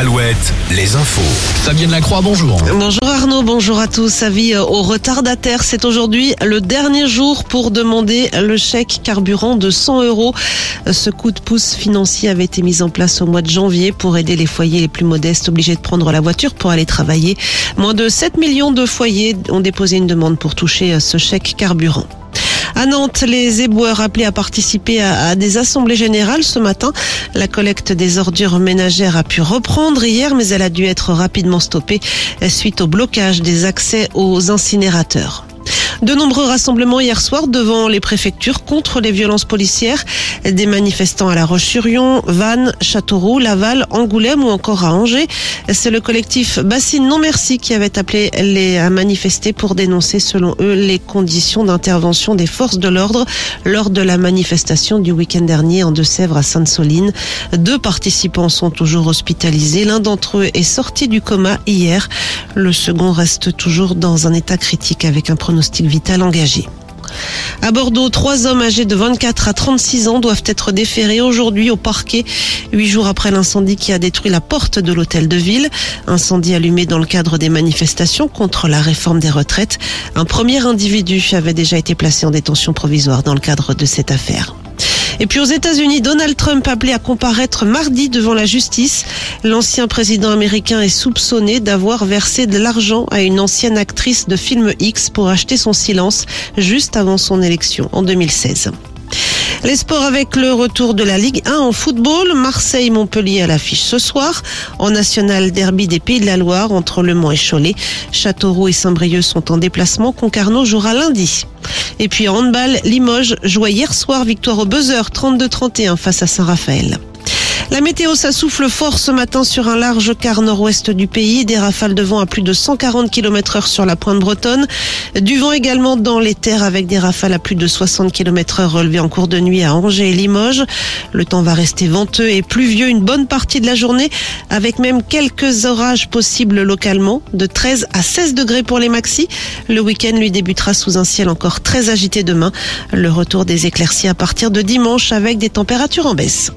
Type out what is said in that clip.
Alouette, les infos. Fabienne Lacroix, bonjour. Bonjour Arnaud, bonjour à tous. Avis aux retardataires, c'est aujourd'hui le dernier jour pour demander le chèque carburant de 100 euros. Ce coup de pouce financier avait été mis en place au mois de janvier pour aider les foyers les plus modestes obligés de prendre la voiture pour aller travailler. Moins de 7 millions de foyers ont déposé une demande pour toucher ce chèque carburant. À Nantes, les éboueurs appelés à participer à, des assemblées générales ce matin. La collecte des ordures ménagères a pu reprendre hier, mais elle a dû être rapidement stoppée suite au blocage des accès aux incinérateurs. De nombreux rassemblements hier soir devant les préfectures contre les violences policières. Des manifestants à La Roche-sur-Yon, Vannes, Châteauroux, Laval, Angoulême ou encore à Angers. C'est le collectif Bassine Non Merci qui avait appelé les à manifester pour dénoncer selon eux les conditions d'intervention des forces de l'ordre lors de la manifestation du week-end dernier en Deux-Sèvres à Sainte-Soline. Deux participants sont toujours hospitalisés. L'un d'entre eux est sorti du coma hier. Le second reste toujours dans un état critique avec un pronostic vital engagé. À Bordeaux, trois hommes âgés de 24 à 36 ans doivent être déférés aujourd'hui au parquet, huit jours après l'incendie qui a détruit la porte de l'hôtel de ville. Incendie allumé dans le cadre des manifestations contre la réforme des retraites. Un premier individu avait déjà été placé en détention provisoire dans le cadre de cette affaire. Et puis aux États-Unis, Donald Trump appelé à comparaître mardi devant la justice. L'ancien président américain est soupçonné d'avoir versé de l'argent à une ancienne actrice de film X pour acheter son silence juste avant son élection en 2016. Les sports avec le retour de la Ligue 1 en football. Marseille-Montpellier à l'affiche ce soir. En National Derby des Pays de la Loire entre Le Mans et Cholet. Châteauroux et Saint-Brieuc sont en déplacement. Concarneau jouera lundi. Et puis en handball, Limoges jouait hier soir victoire au buzzer 32-31 face à Saint-Raphaël. La météo, ça fort ce matin sur un large quart nord-ouest du pays. Des rafales de vent à plus de 140 km heure sur la pointe bretonne. Du vent également dans les terres avec des rafales à plus de 60 km heure relevées en cours de nuit à Angers et Limoges. Le temps va rester venteux et pluvieux une bonne partie de la journée avec même quelques orages possibles localement de 13 à 16 degrés pour les maxis. Le week-end lui débutera sous un ciel encore très agité demain. Le retour des éclaircies à partir de dimanche avec des températures en baisse.